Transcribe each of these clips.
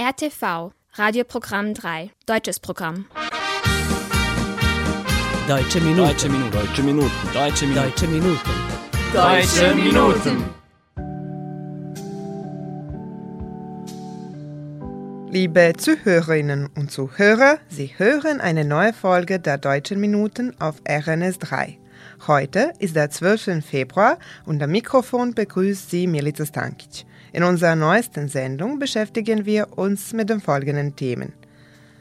RTV, Radioprogramm 3, deutsches Programm. Deutsche Minuten. Deutsche Minuten. Deutsche Minuten. Deutsche Minuten. Deutsche Minuten. Deutsche Minuten. Liebe Zuhörerinnen und Zuhörer, Sie hören eine neue Folge der Deutschen Minuten auf RNS 3. Heute ist der 12. Februar und am Mikrofon begrüßt Sie Milica Stankic. In unserer neuesten Sendung beschäftigen wir uns mit den folgenden Themen.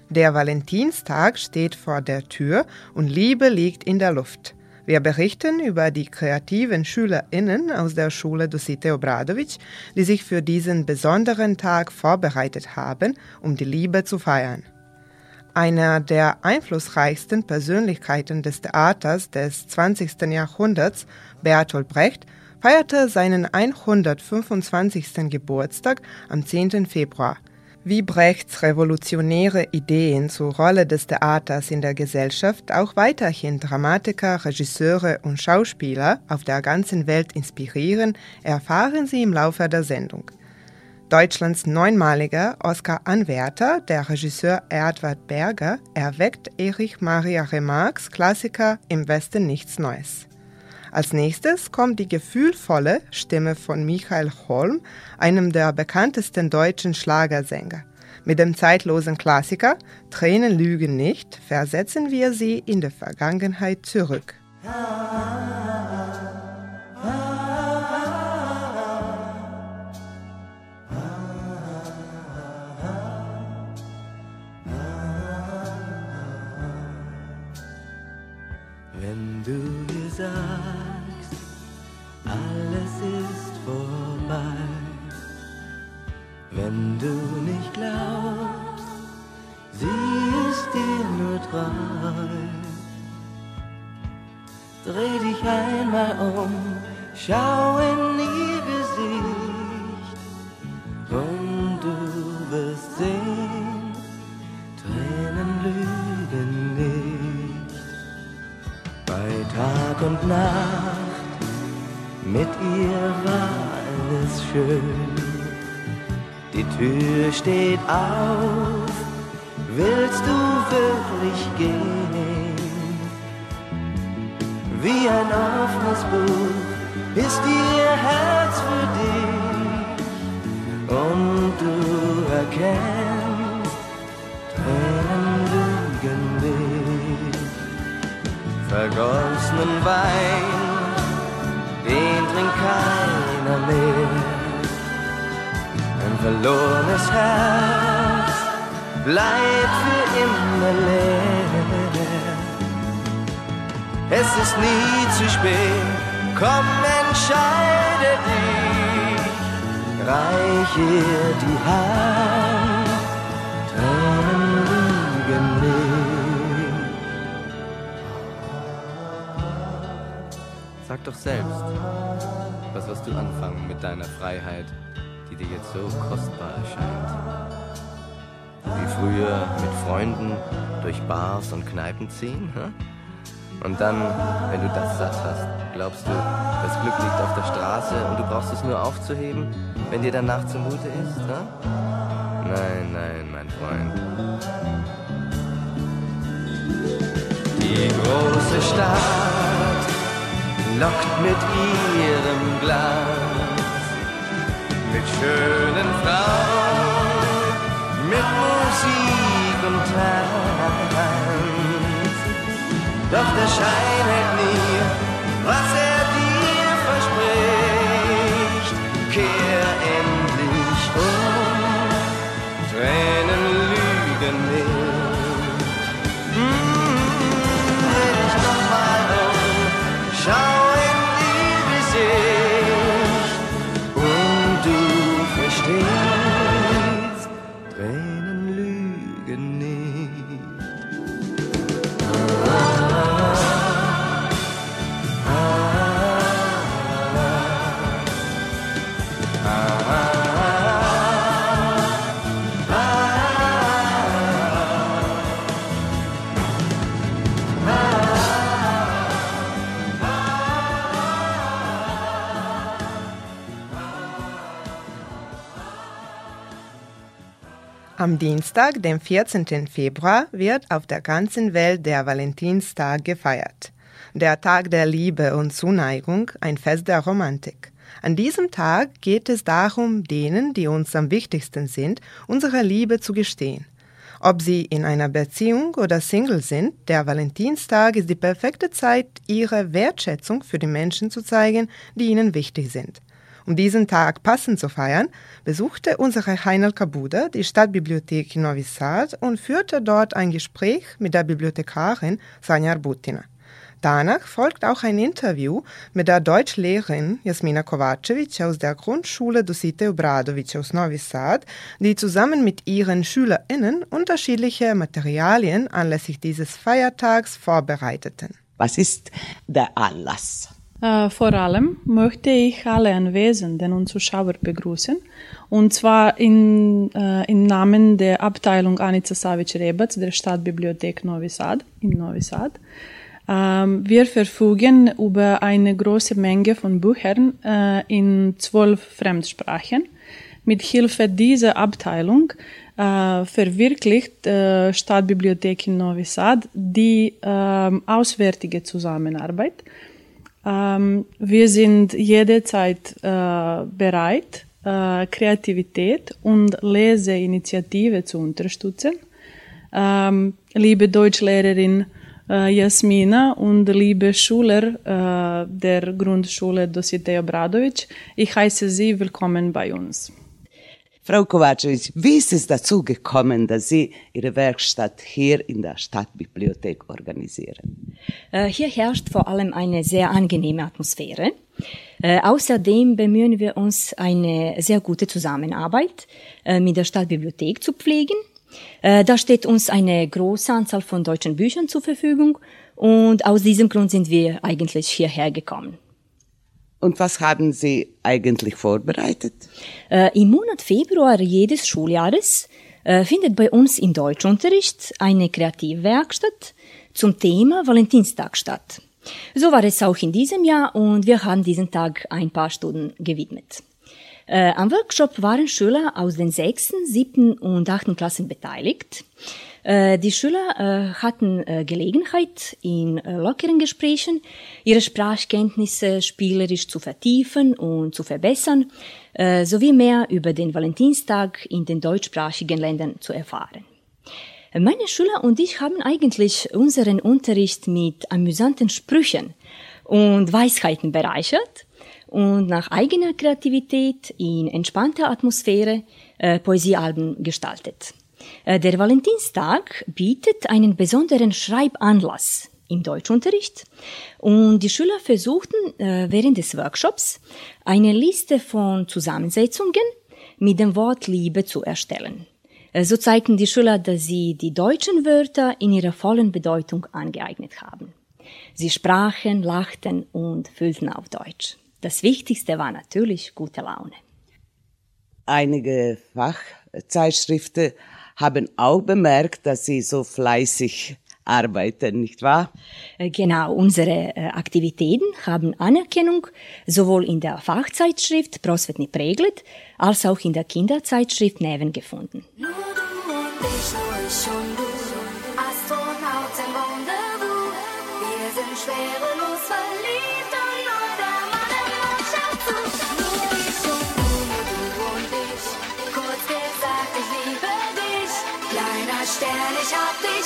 Der Valentinstag steht vor der Tür und Liebe liegt in der Luft. Wir berichten über die kreativen SchülerInnen aus der Schule Dosite Obradovic, die sich für diesen besonderen Tag vorbereitet haben, um die Liebe zu feiern. Einer der einflussreichsten Persönlichkeiten des Theaters des 20. Jahrhunderts, Bertolt Brecht, feierte seinen 125. Geburtstag am 10. Februar. Wie Brechts revolutionäre Ideen zur Rolle des Theaters in der Gesellschaft auch weiterhin Dramatiker, Regisseure und Schauspieler auf der ganzen Welt inspirieren, erfahren Sie im Laufe der Sendung. Deutschlands neunmaliger Oscar-Anwärter, der Regisseur Edward Berger, erweckt Erich Maria Remarques Klassiker Im Westen nichts Neues. Als nächstes kommt die gefühlvolle Stimme von Michael Holm, einem der bekanntesten deutschen Schlagersänger. Mit dem zeitlosen Klassiker Tränen lügen nicht versetzen wir sie in die Vergangenheit zurück. Wenn du mir sagst, um, schau in ihr Gesicht und du wirst sehen, Tränen lügen nicht. Bei Tag und Nacht, mit ihr war alles schön. Die Tür steht auf, willst du wirklich gehen? Buch ist ihr Herz für dich und du erkennst, Tränen lügen nicht vergossenen Wein, den trinkt keiner mehr. Ein verlorenes Herz bleibt für immer leer. Es ist nie zu spät, komm, entscheide dich, reich ihr die Hand, Tränen lügen nicht. Sag doch selbst, was wirst du anfangen mit deiner Freiheit, die dir jetzt so kostbar erscheint? Wie früher mit Freunden durch Bars und Kneipen ziehen? Und dann, wenn du das satt hast, glaubst du, das Glück liegt auf der Straße und du brauchst es nur aufzuheben, wenn dir danach zumute ist? Hä? Nein, nein, mein Freund. Die große Stadt lockt mit ihrem Glanz, mit schönen Frauen, mit Musik und Tanz. Doch der Schein hält nie, Am Dienstag, dem 14. Februar, wird auf der ganzen Welt der Valentinstag gefeiert. Der Tag der Liebe und Zuneigung, ein Fest der Romantik. An diesem Tag geht es darum, denen, die uns am wichtigsten sind, unsere Liebe zu gestehen. Ob sie in einer Beziehung oder Single sind, der Valentinstag ist die perfekte Zeit, ihre Wertschätzung für die Menschen zu zeigen, die ihnen wichtig sind. Um diesen Tag passend zu feiern, besuchte unsere Heinel Kabuda die Stadtbibliothek in Novi Sad und führte dort ein Gespräch mit der Bibliothekarin Sanja Arbutina. Danach folgt auch ein Interview mit der Deutschlehrerin Jasmina Kovacevic aus der Grundschule Dosite Obradovic aus Novi Sad, die zusammen mit ihren SchülerInnen unterschiedliche Materialien anlässlich dieses Feiertags vorbereiteten. Was ist der Anlass? Äh, vor allem möchte ich alle Anwesenden und Zuschauer begrüßen. Und zwar in, äh, im Namen der Abteilung Anica Savic-Rebatz der Stadtbibliothek Novi Sad in Novi Sad. Ähm, wir verfügen über eine große Menge von Büchern äh, in zwölf Fremdsprachen. Mit Hilfe dieser Abteilung äh, verwirklicht äh, Stadtbibliothek in Novi Sad die ähm, auswärtige Zusammenarbeit ähm, wir sind jederzeit äh, bereit, äh, Kreativität und Leseinitiative zu unterstützen. Ähm, liebe Deutschlehrerin äh, Jasmina und liebe Schüler äh, der Grundschule Dositej Obradovic, ich heiße Sie willkommen bei uns. Frau Kovacevic, wie ist es dazu gekommen, dass Sie Ihre Werkstatt hier in der Stadtbibliothek organisieren? Äh, hier herrscht vor allem eine sehr angenehme Atmosphäre. Äh, außerdem bemühen wir uns, eine sehr gute Zusammenarbeit äh, mit der Stadtbibliothek zu pflegen. Da steht uns eine große Anzahl von deutschen Büchern zur Verfügung und aus diesem Grund sind wir eigentlich hierher gekommen. Und was haben Sie eigentlich vorbereitet? Äh, Im Monat Februar jedes Schuljahres äh, findet bei uns im Deutschunterricht eine Kreativwerkstatt zum Thema Valentinstag statt. So war es auch in diesem Jahr und wir haben diesen Tag ein paar Stunden gewidmet. Äh, am Workshop waren Schüler aus den sechsten, siebten und achten Klassen beteiligt. Äh, die Schüler äh, hatten äh, Gelegenheit, in lockeren Gesprächen ihre Sprachkenntnisse spielerisch zu vertiefen und zu verbessern, sowie mehr über den Valentinstag in den deutschsprachigen Ländern zu erfahren. Meine Schüler und ich haben eigentlich unseren Unterricht mit amüsanten Sprüchen und Weisheiten bereichert und nach eigener Kreativität in entspannter Atmosphäre äh, Poesiealben gestaltet. Äh, der Valentinstag bietet einen besonderen Schreibanlass im Deutschunterricht und die Schüler versuchten äh, während des Workshops eine Liste von Zusammensetzungen mit dem Wort Liebe zu erstellen. Äh, so zeigten die Schüler, dass sie die deutschen Wörter in ihrer vollen Bedeutung angeeignet haben. Sie sprachen, lachten und fühlten auf Deutsch. Das Wichtigste war natürlich gute Laune. Einige Fachzeitschriften haben auch bemerkt, dass Sie so fleißig arbeiten, nicht wahr? Äh, genau, unsere äh, Aktivitäten haben Anerkennung sowohl in der Fachzeitschrift Prosvetni Preglet als auch in der Kinderzeitschrift Neven gefunden. Nur du und ich, nur ich und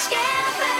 scared.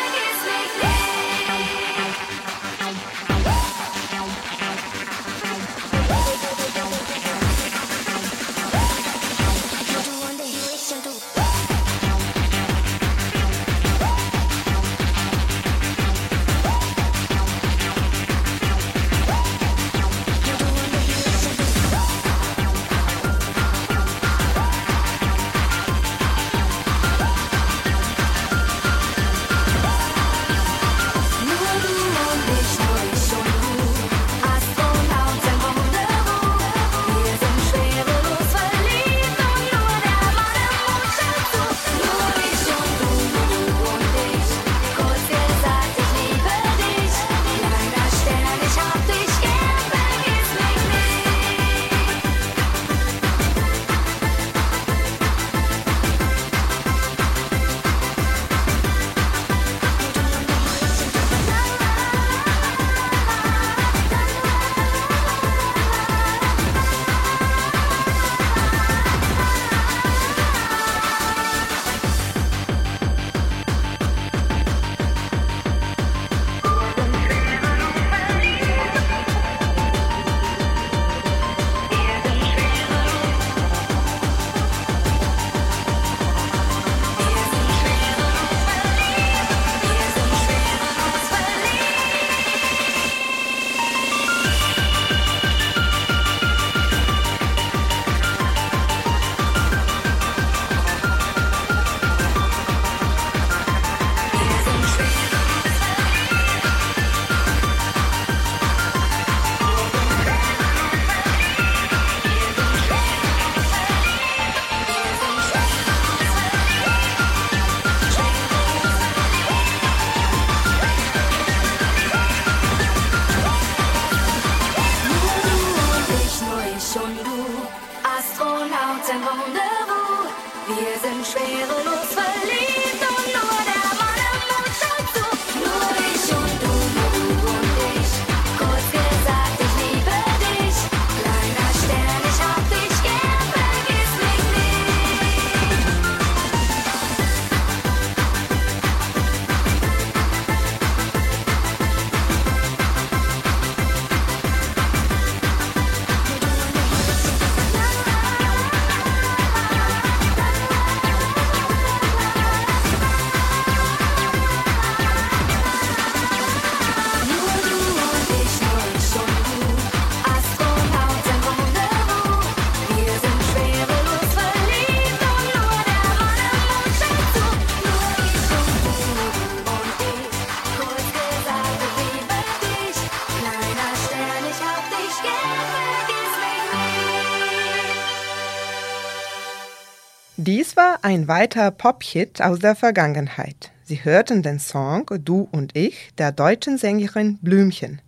Dies war ein weiter Pop-Hit aus der Vergangenheit. Sie hörten den Song Du und ich der deutschen Sängerin Blümchen.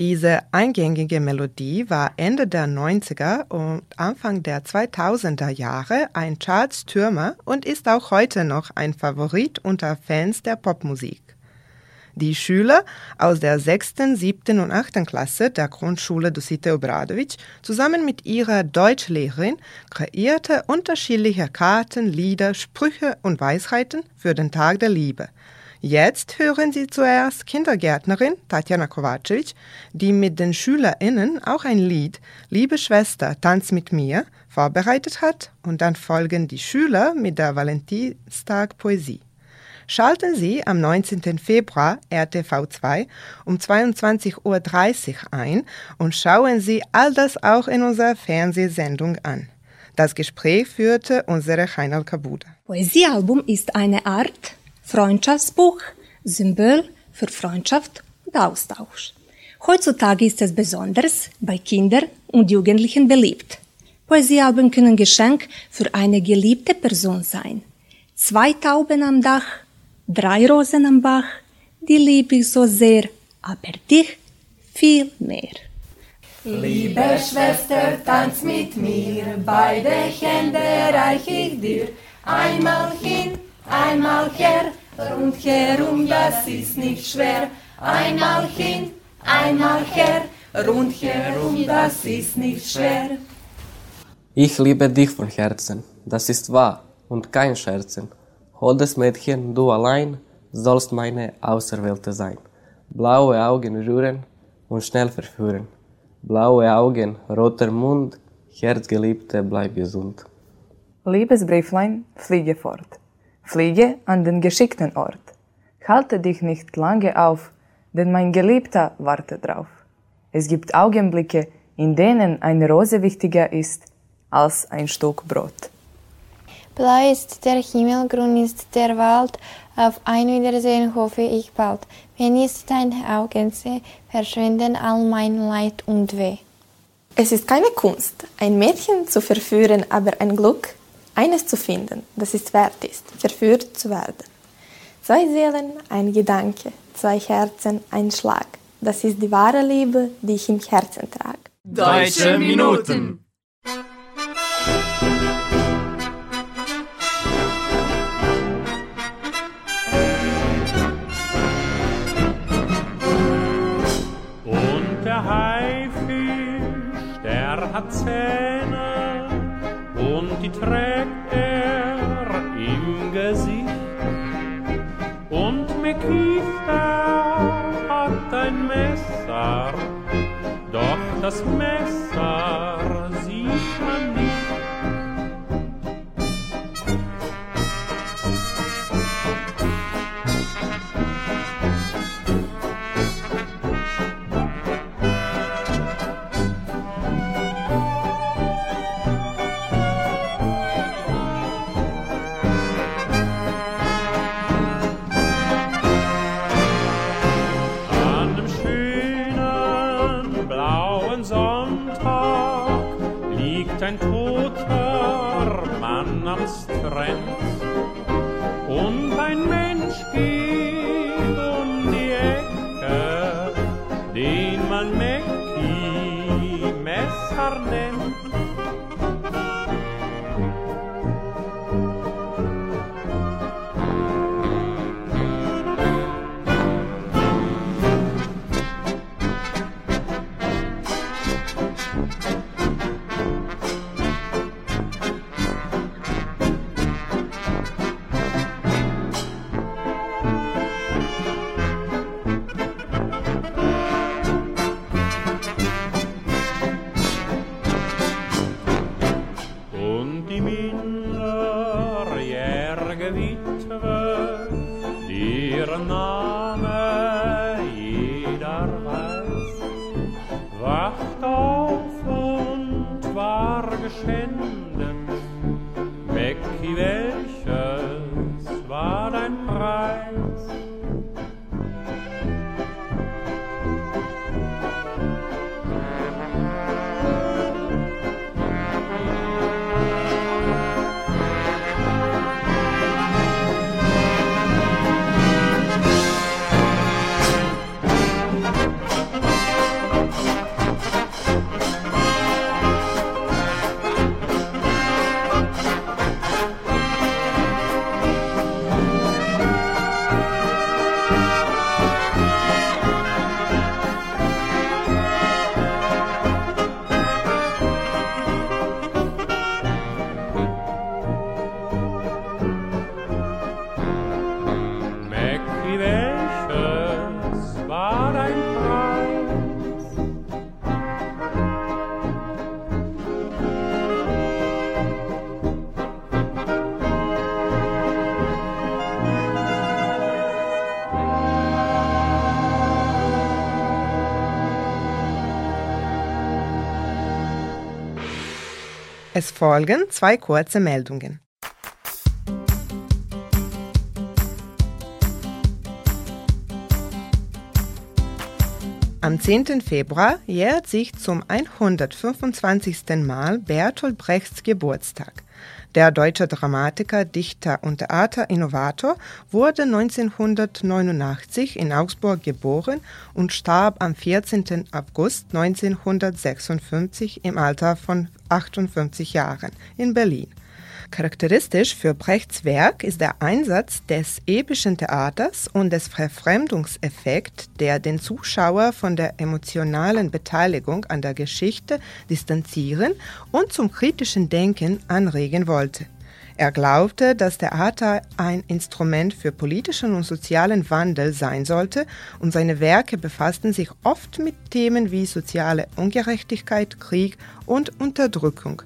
Diese eingängige Melodie war Ende der 90er und Anfang der 2000er Jahre ein Chartstürmer und ist auch heute noch ein Favorit unter Fans der Popmusik. Die Schüler aus der 6., 7. und 8. Klasse der Grundschule Dosite Obradovic zusammen mit ihrer Deutschlehrerin kreierte unterschiedliche Karten, Lieder, Sprüche und Weisheiten für den Tag der Liebe. Jetzt hören Sie zuerst Kindergärtnerin Tatjana Kovacevic, die mit den SchülerInnen auch ein Lied Liebe Schwester, tanz mit mir vorbereitet hat und dann folgen die Schüler mit der Valentinstag Poesie. Schalten Sie am 19. Februar RTV2 um 22.30 Uhr ein und schauen Sie all das auch in unserer Fernsehsendung an. Das Gespräch führte unsere Heinal Kabuda. Poesiealbum ist eine Art Freundschaftsbuch, Symbol für Freundschaft und Austausch. Heutzutage ist es besonders bei Kindern und Jugendlichen beliebt. Poesiealben können Geschenk für eine geliebte Person sein. Zwei Tauben am Dach, drei Rosen am Bach, die lieb ich so sehr, aber dich viel mehr. Liebe Schwester, tanz mit mir, beide Hände reich ich dir. Einmal hin, einmal her, rundherum, das ist nicht schwer. Einmal hin, einmal her, rundherum, das ist nicht schwer. Ich liebe dich von Herzen, das ist wahr und kein Scherzen. Holdes Mädchen, du allein sollst meine Auserwählte sein. Blaue Augen rühren und schnell verführen. Blaue Augen, roter Mund, Herzgeliebte, bleib gesund. Liebes Brieflein, fliege fort. Fliege an den geschickten Ort. Halte dich nicht lange auf, denn mein Geliebter wartet drauf. Es gibt Augenblicke, in denen eine Rose wichtiger ist als ein Stück Brot. Blau ist der Himmel, grün ist der Wald, auf ein Wiedersehen hoffe ich bald. Wenn ich deine Augen sehe, verschwinden all mein Leid und Weh. Es ist keine Kunst, ein Mädchen zu verführen, aber ein Glück, eines zu finden, das es wert ist, verführt zu werden. Zwei Seelen, ein Gedanke, zwei Herzen, ein Schlag. Das ist die wahre Liebe, die ich im Herzen trage. Deutsche Minuten. Zähne und die trägt er im Gesicht. Und Mekita hat ein Messer, doch das Messer toter Mann am Strand. Und ein Mensch geht wacht auf Es folgen zwei kurze Meldungen. Am 10. Februar jährt sich zum 125. Mal Bertolt Brechts Geburtstag. Der deutsche Dramatiker, Dichter und Theaterinnovator wurde 1989 in Augsburg geboren und starb am 14. August 1956 im Alter von 58 Jahren in Berlin. Charakteristisch für Brechts Werk ist der Einsatz des epischen Theaters und des Verfremdungseffekts, der den Zuschauer von der emotionalen Beteiligung an der Geschichte distanzieren und zum kritischen Denken anregen wollte. Er glaubte, dass Theater ein Instrument für politischen und sozialen Wandel sein sollte und seine Werke befassten sich oft mit Themen wie soziale Ungerechtigkeit, Krieg und Unterdrückung.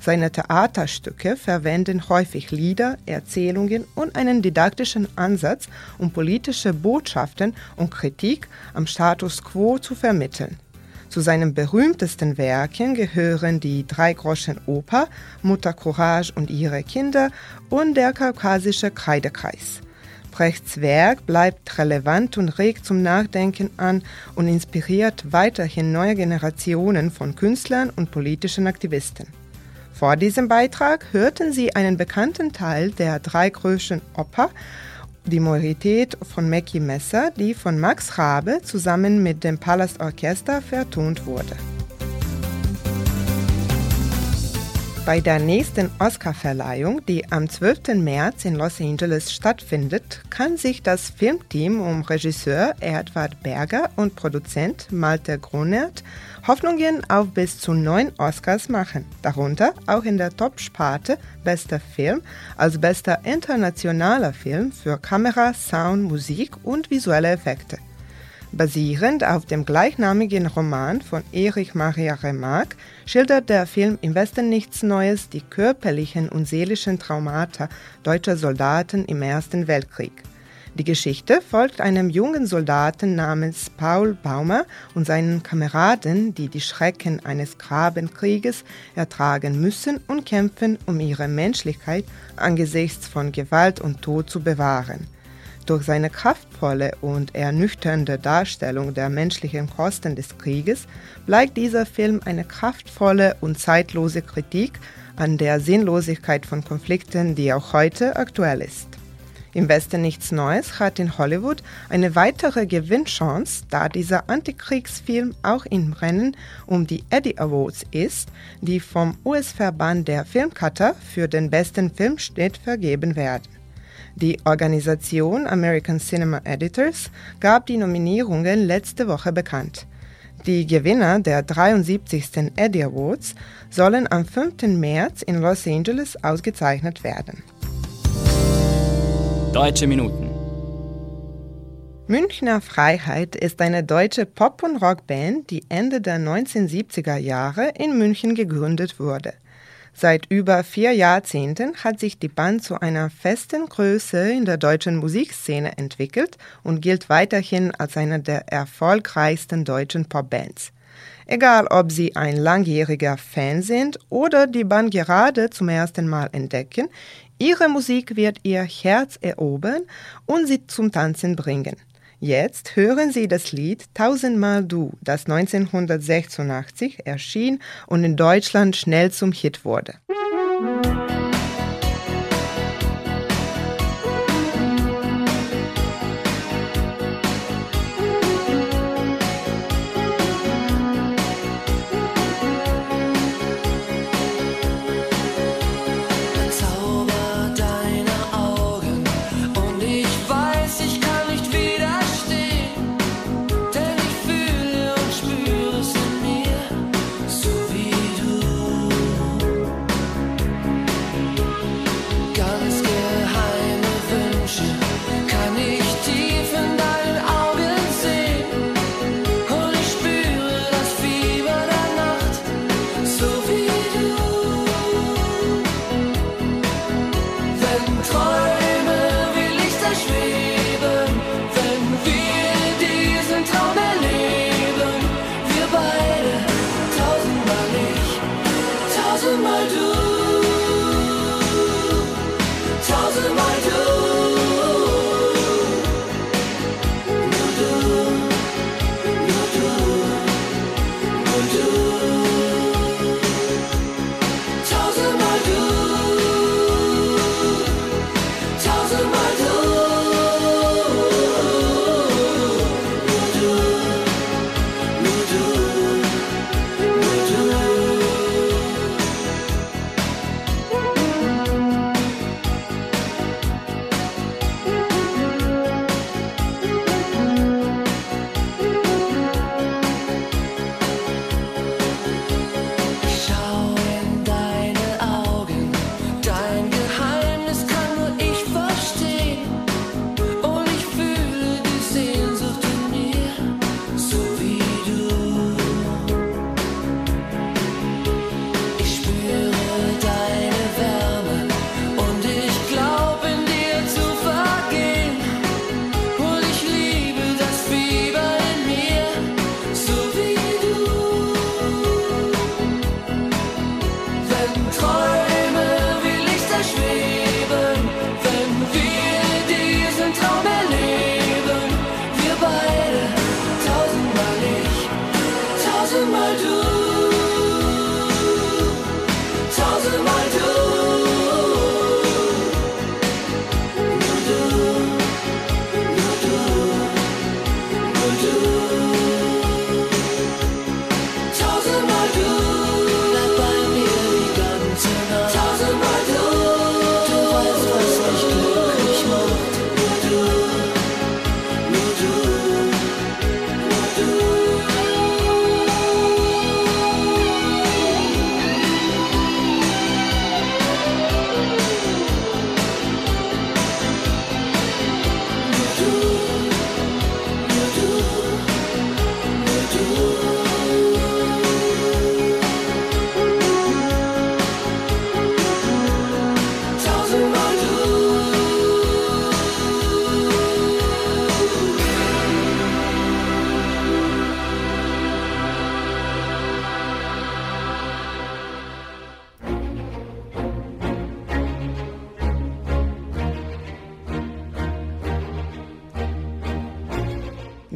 Seine Theaterstücke verwenden häufig Lieder, Erzählungen und einen didaktischen Ansatz, um politische Botschaften und Kritik am Status quo zu vermitteln. Zu seinen berühmtesten Werken gehören die Dreigroschen-Oper, Mutter Courage und ihre Kinder und der Kaukasische Kreidekreis. Brechts Werk bleibt relevant und regt zum Nachdenken an und inspiriert weiterhin neue Generationen von Künstlern und politischen Aktivisten. Vor diesem Beitrag hörten Sie einen bekannten Teil der Dreigröschen Oper, die Morität von Mackie Messer, die von Max Rabe zusammen mit dem Palastorchester vertont wurde. Bei der nächsten Oscarverleihung, die am 12. März in Los Angeles stattfindet, kann sich das Filmteam um Regisseur Edward Berger und Produzent Malte Grunert Hoffnungen auf bis zu neun Oscars machen, darunter auch in der Top-Sparte Bester Film als bester internationaler Film für Kamera, Sound, Musik und visuelle Effekte. Basierend auf dem gleichnamigen Roman von Erich Maria Remarque schildert der Film Im Westen nichts Neues die körperlichen und seelischen Traumata deutscher Soldaten im Ersten Weltkrieg. Die Geschichte folgt einem jungen Soldaten namens Paul Baumer und seinen Kameraden, die die Schrecken eines Grabenkrieges ertragen müssen und kämpfen, um ihre Menschlichkeit angesichts von Gewalt und Tod zu bewahren. Durch seine kraftvolle und ernüchternde Darstellung der menschlichen Kosten des Krieges bleibt dieser Film eine kraftvolle und zeitlose Kritik an der Sinnlosigkeit von Konflikten, die auch heute aktuell ist. Im Westen nichts Neues hat in Hollywood eine weitere Gewinnchance, da dieser Antikriegsfilm auch im Rennen um die Eddie Awards ist, die vom US-Verband der Filmcutter für den besten Filmschnitt vergeben werden. Die Organisation American Cinema Editors gab die Nominierungen letzte Woche bekannt. Die Gewinner der 73. Eddie Awards sollen am 5. März in Los Angeles ausgezeichnet werden. Deutsche Minuten. Münchner Freiheit ist eine deutsche Pop- und Rockband, die Ende der 1970er Jahre in München gegründet wurde. Seit über vier Jahrzehnten hat sich die Band zu einer festen Größe in der deutschen Musikszene entwickelt und gilt weiterhin als eine der erfolgreichsten deutschen Popbands. Egal, ob Sie ein langjähriger Fan sind oder die Band gerade zum ersten Mal entdecken, Ihre Musik wird Ihr Herz erobern und Sie zum Tanzen bringen. Jetzt hören Sie das Lied Tausendmal Du, das 1986 erschien und in Deutschland schnell zum Hit wurde. Der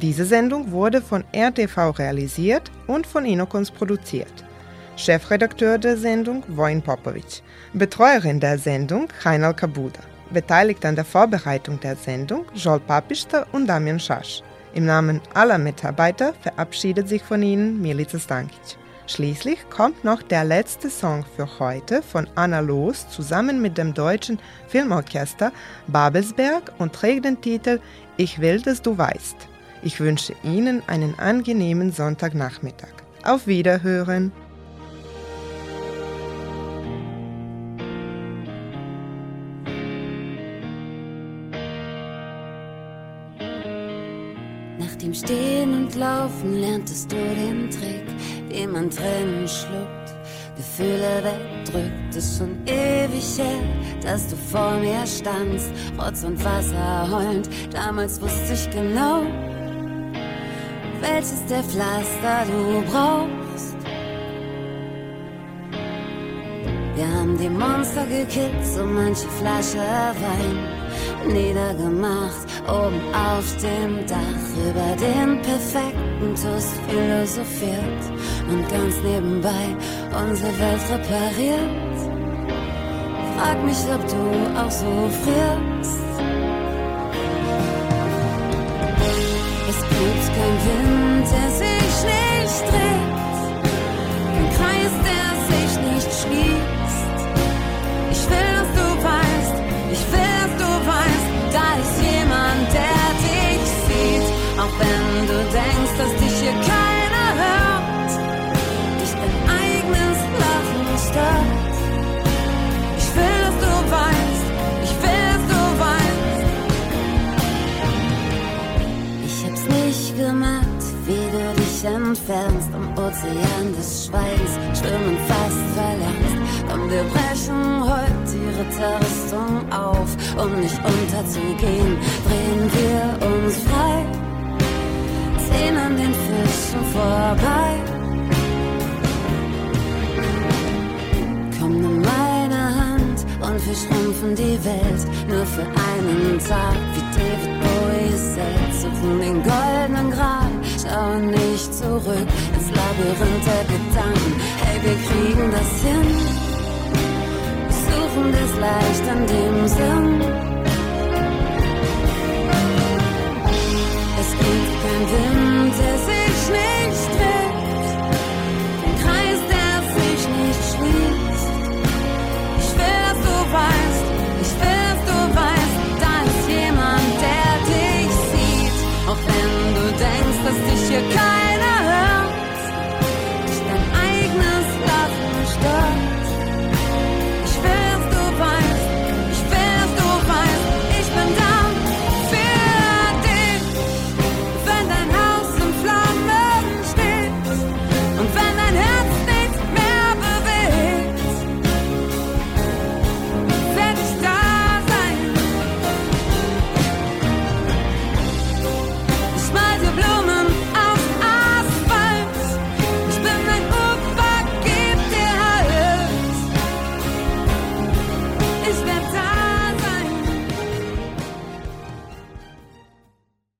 Diese Sendung wurde von RTV realisiert und von Inokons produziert. Chefredakteur der Sendung Wojn Popovic. Betreuerin der Sendung Heinal Kabuda. Beteiligt an der Vorbereitung der Sendung Joel Papista und Damian Schasch. Im Namen aller Mitarbeiter verabschiedet sich von Ihnen Milica Stankic. Schließlich kommt noch der letzte Song für heute von Anna Loos zusammen mit dem deutschen Filmorchester Babelsberg und trägt den Titel Ich will, dass du weißt. Ich wünsche Ihnen einen angenehmen Sonntagnachmittag. Auf Wiederhören! Nach dem Stehen und Laufen lerntest du den Trick, wie man Tränen schluckt, Gefühle wegdrückt. Ist schon ewig her, dass du vor mir standst, Rotz und Wasser heulend. Damals wusste ich genau, welches der Pflaster du brauchst. Wir haben die Monster gekillt, so manche Flasche Wein niedergemacht, oben auf dem Dach über den perfekten Tuss philosophiert und ganz nebenbei unsere Welt repariert. Frag mich, ob du auch so frierst. Denkst, dass dich hier keiner hört, dich dein eigenes Lachen stört. Ich will, dass du weißt, ich will, dass du weißt. Ich hab's nicht gemerkt, wie du dich entfernst am Ozean des Schweigens, schwimmen fast verlangst. Komm, wir brechen heute die Ritterrüstung auf, um nicht unterzugehen, drehen wir uns frei, ziehen an den Fischen vorbei. Komm, nimm meine Hand und wir schrumpfen die Welt nur für einen Tag, wie David Bowie sagt, suchen den goldenen Gral, schauen nicht zurück ins Labyrinth der Gedanken. Hey, wir kriegen das hin, suchen das leicht in dem Sinn. and then there's